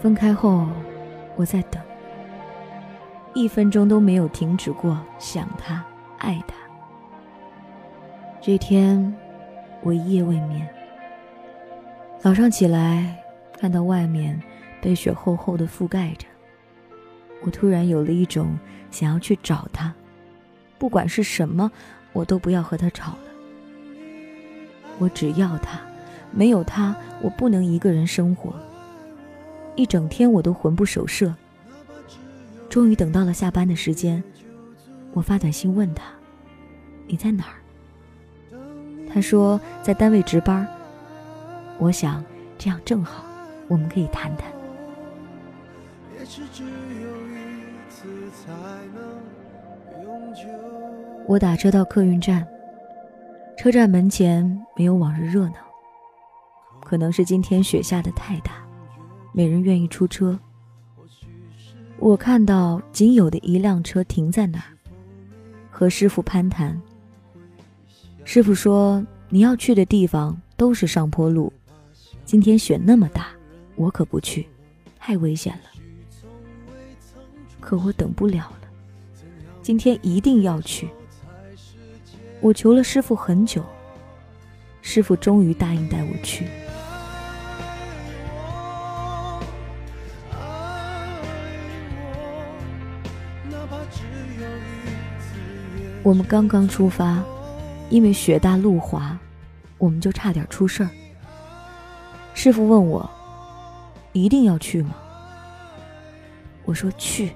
分开后，我在等，一分钟都没有停止过想他、爱他。这天，我一夜未眠。早上起来，看到外面被雪厚厚的覆盖着，我突然有了一种想要去找他，不管是什么，我都不要和他吵了。我只要他，没有他，我不能一个人生活。一整天我都魂不守舍。终于等到了下班的时间，我发短信问他：“你在哪儿？”他说在单位值班。我想这样正好，我们可以谈谈。我打车到客运站，车站门前没有往日热闹，可能是今天雪下的太大，没人愿意出车。我看到仅有的一辆车停在那儿，和师傅攀谈。师傅说：“你要去的地方都是上坡路，今天雪那么大，我可不去，太危险了。可我等不了了，今天一定要去。我求了师傅很久，师傅终于答应带我去。我们刚刚出发。”因为雪大路滑，我们就差点出事儿。师傅问我：“一定要去吗？”我说：“去。”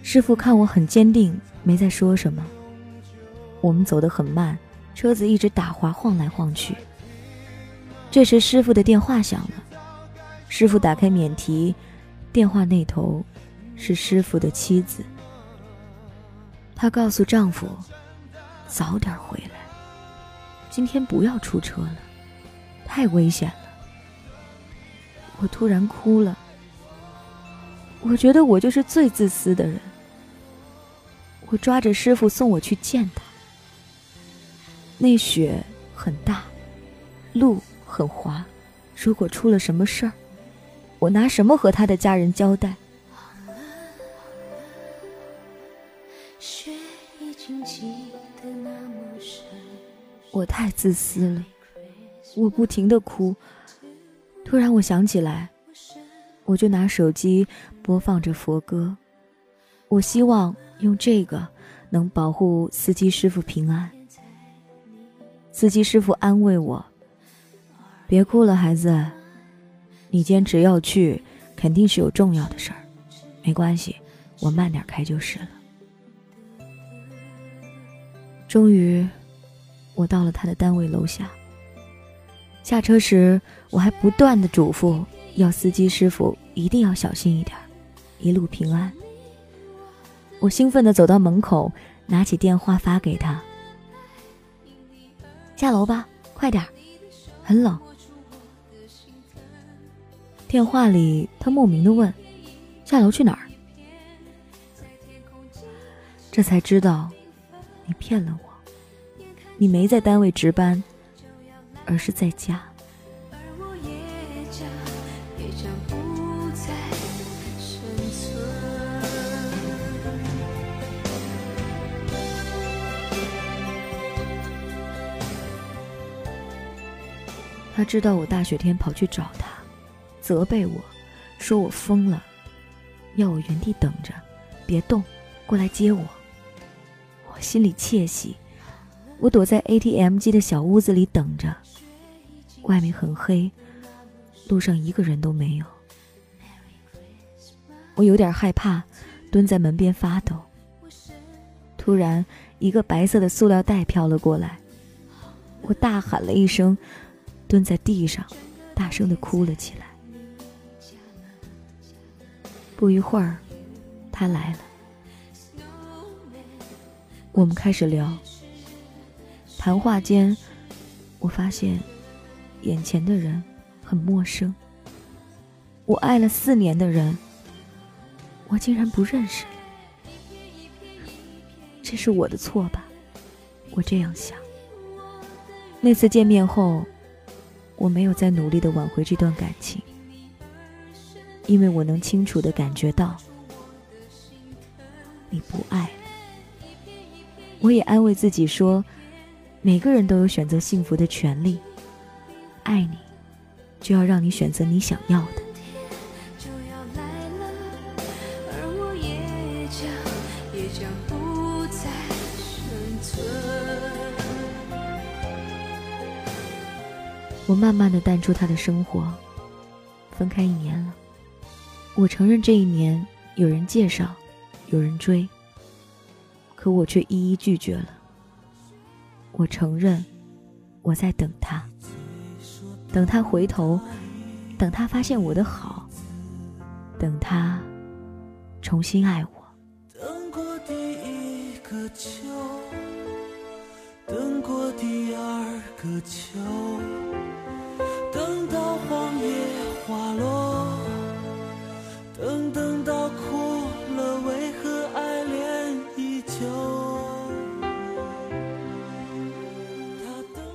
师傅看我很坚定，没再说什么。我们走得很慢，车子一直打滑，晃来晃去。这时，师傅的电话响了。师傅打开免提，电话那头是师傅的妻子。她告诉丈夫。早点回来，今天不要出车了，太危险了。我突然哭了，我觉得我就是最自私的人。我抓着师傅送我去见他。那雪很大，路很滑，如果出了什么事儿，我拿什么和他的家人交代？我太自私了，我不停的哭。突然我想起来，我就拿手机播放着佛歌，我希望用这个能保护司机师傅平安。司机师傅安慰我：“别哭了，孩子，你坚持要去，肯定是有重要的事儿，没关系，我慢点开就是了。”终于。我到了他的单位楼下。下车时，我还不断的嘱咐要司机师傅一定要小心一点，一路平安。我兴奋的走到门口，拿起电话发给他：“下楼吧，快点，很冷。”电话里他莫名的问：“下楼去哪儿？”这才知道，你骗了我。你没在单位值班，而是在家。他知道我大雪天跑去找他，责备我，说我疯了，要我原地等着，别动，过来接我。我心里窃喜。我躲在 ATM 机的小屋子里等着，外面很黑，路上一个人都没有。我有点害怕，蹲在门边发抖。突然，一个白色的塑料袋飘了过来，我大喊了一声，蹲在地上，大声的哭了起来。不一会儿，他来了，我们开始聊。谈话间，我发现眼前的人很陌生。我爱了四年的人，我竟然不认识了。这是我的错吧？我这样想。那次见面后，我没有再努力的挽回这段感情。因为我能清楚的感觉到你不爱了。我也安慰自己说，每个人都有选择幸福的权利。爱你，就要让你选择你想要的。我慢慢的淡出他的生活，分开一年了。我承认这一年有人介绍，有人追，可我却一一拒绝了。我承认，我在等他，等他回头，等他发现我的好，等他重新爱我。等过第一个秋，等过第二个秋。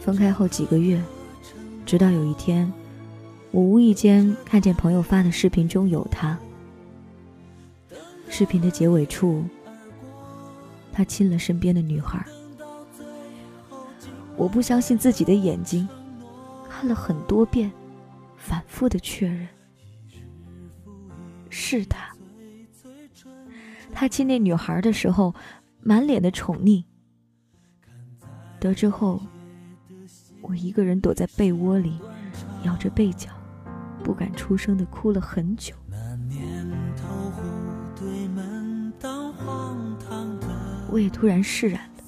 分开后几个月，直到有一天，我无意间看见朋友发的视频中有他。视频的结尾处，他亲了身边的女孩。我不相信自己的眼睛。看了很多遍，反复的确认，是他。他亲那女孩的时候，满脸的宠溺。得知后，我一个人躲在被窝里，咬着被角，不敢出声的哭了很久。我也突然释然了，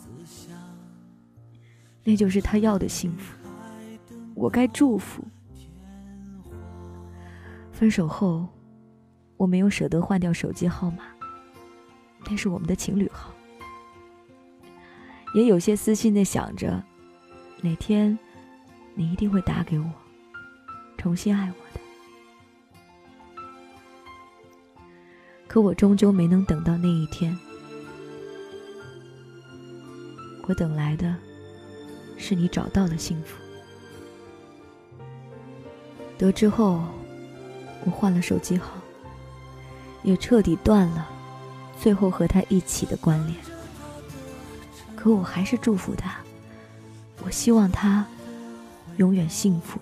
那就是他要的幸福。我该祝福。分手后，我没有舍得换掉手机号码，那是我们的情侣号。也有些私心的想着，哪天你一定会打给我，重新爱我的。可我终究没能等到那一天，我等来的是你找到了幸福。得知后，我换了手机号，也彻底断了最后和他一起的关联。可我还是祝福他，我希望他永远幸福。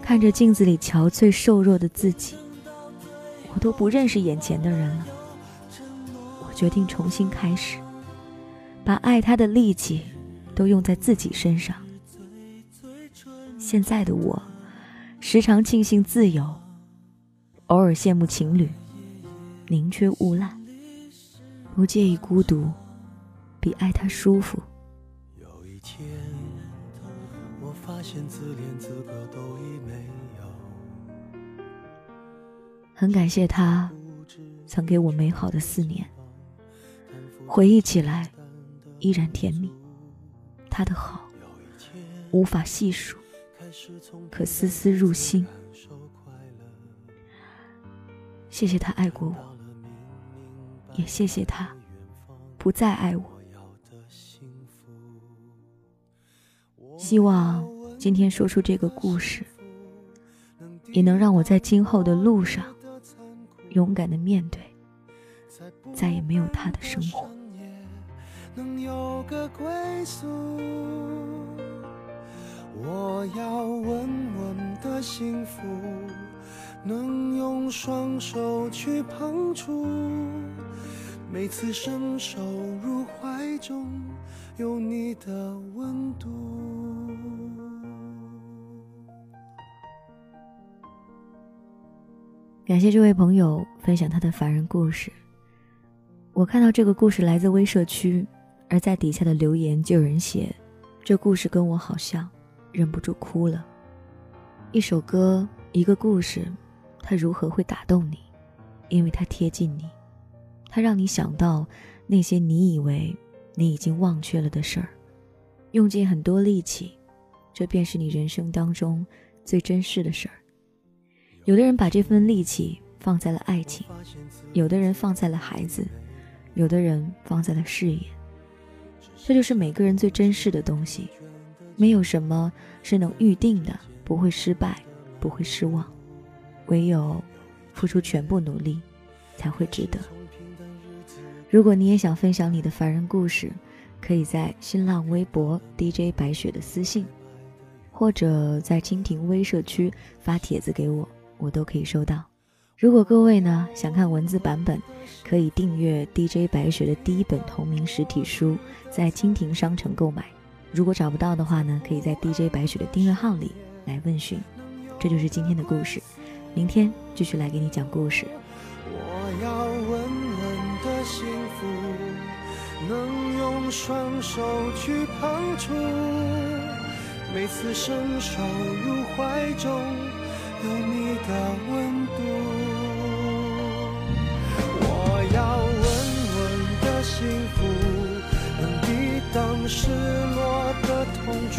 看着镜子里憔悴瘦弱的自己，我都不认识眼前的人了。我决定重新开始，把爱他的力气都用在自己身上。现在的我，时常庆幸自由，偶尔羡慕情侣宁缺毋滥，不介意孤独，比爱他舒服。天，我发现自恋资格都已没有。很感谢他曾给我美好的四年，回忆起来依然甜蜜。他的好无法细数。可丝丝入心。谢谢他爱过我，也谢谢他不再爱我。希望今天说出这个故事，也能让我在今后的路上勇敢的面对再也没有他的生活。我要稳稳的幸福，能用双手去碰触。每次伸手入怀中，有你的温度。感谢这位朋友分享他的凡人故事。我看到这个故事来自微社区，而在底下的留言就有人写：“这故事跟我好像。”忍不住哭了。一首歌，一个故事，它如何会打动你？因为它贴近你，它让你想到那些你以为你已经忘却了的事儿，用尽很多力气，这便是你人生当中最珍视的事儿。有的人把这份力气放在了爱情，有的人放在了孩子，有的人放在了事业。这就是每个人最珍视的东西。没有什么是能预定的，不会失败，不会失望。唯有付出全部努力，才会值得。如果你也想分享你的凡人故事，可以在新浪微博 DJ 白雪的私信，或者在蜻蜓微社区发帖子给我，我都可以收到。如果各位呢想看文字版本，可以订阅 DJ 白雪的第一本同名实体书，在蜻蜓商城购买。如果找不到的话呢，可以在 DJ 白雪的订阅号里来问询。这就是今天的故事，明天继续来给你讲故事。我要稳稳的幸福，能用双手去碰触，每次伸手入怀中，有你的温度。我要稳稳的幸福，能抵挡失落的痛楚。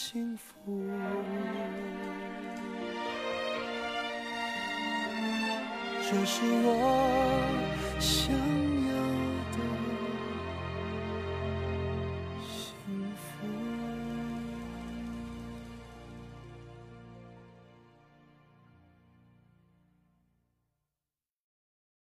幸福。这是我想。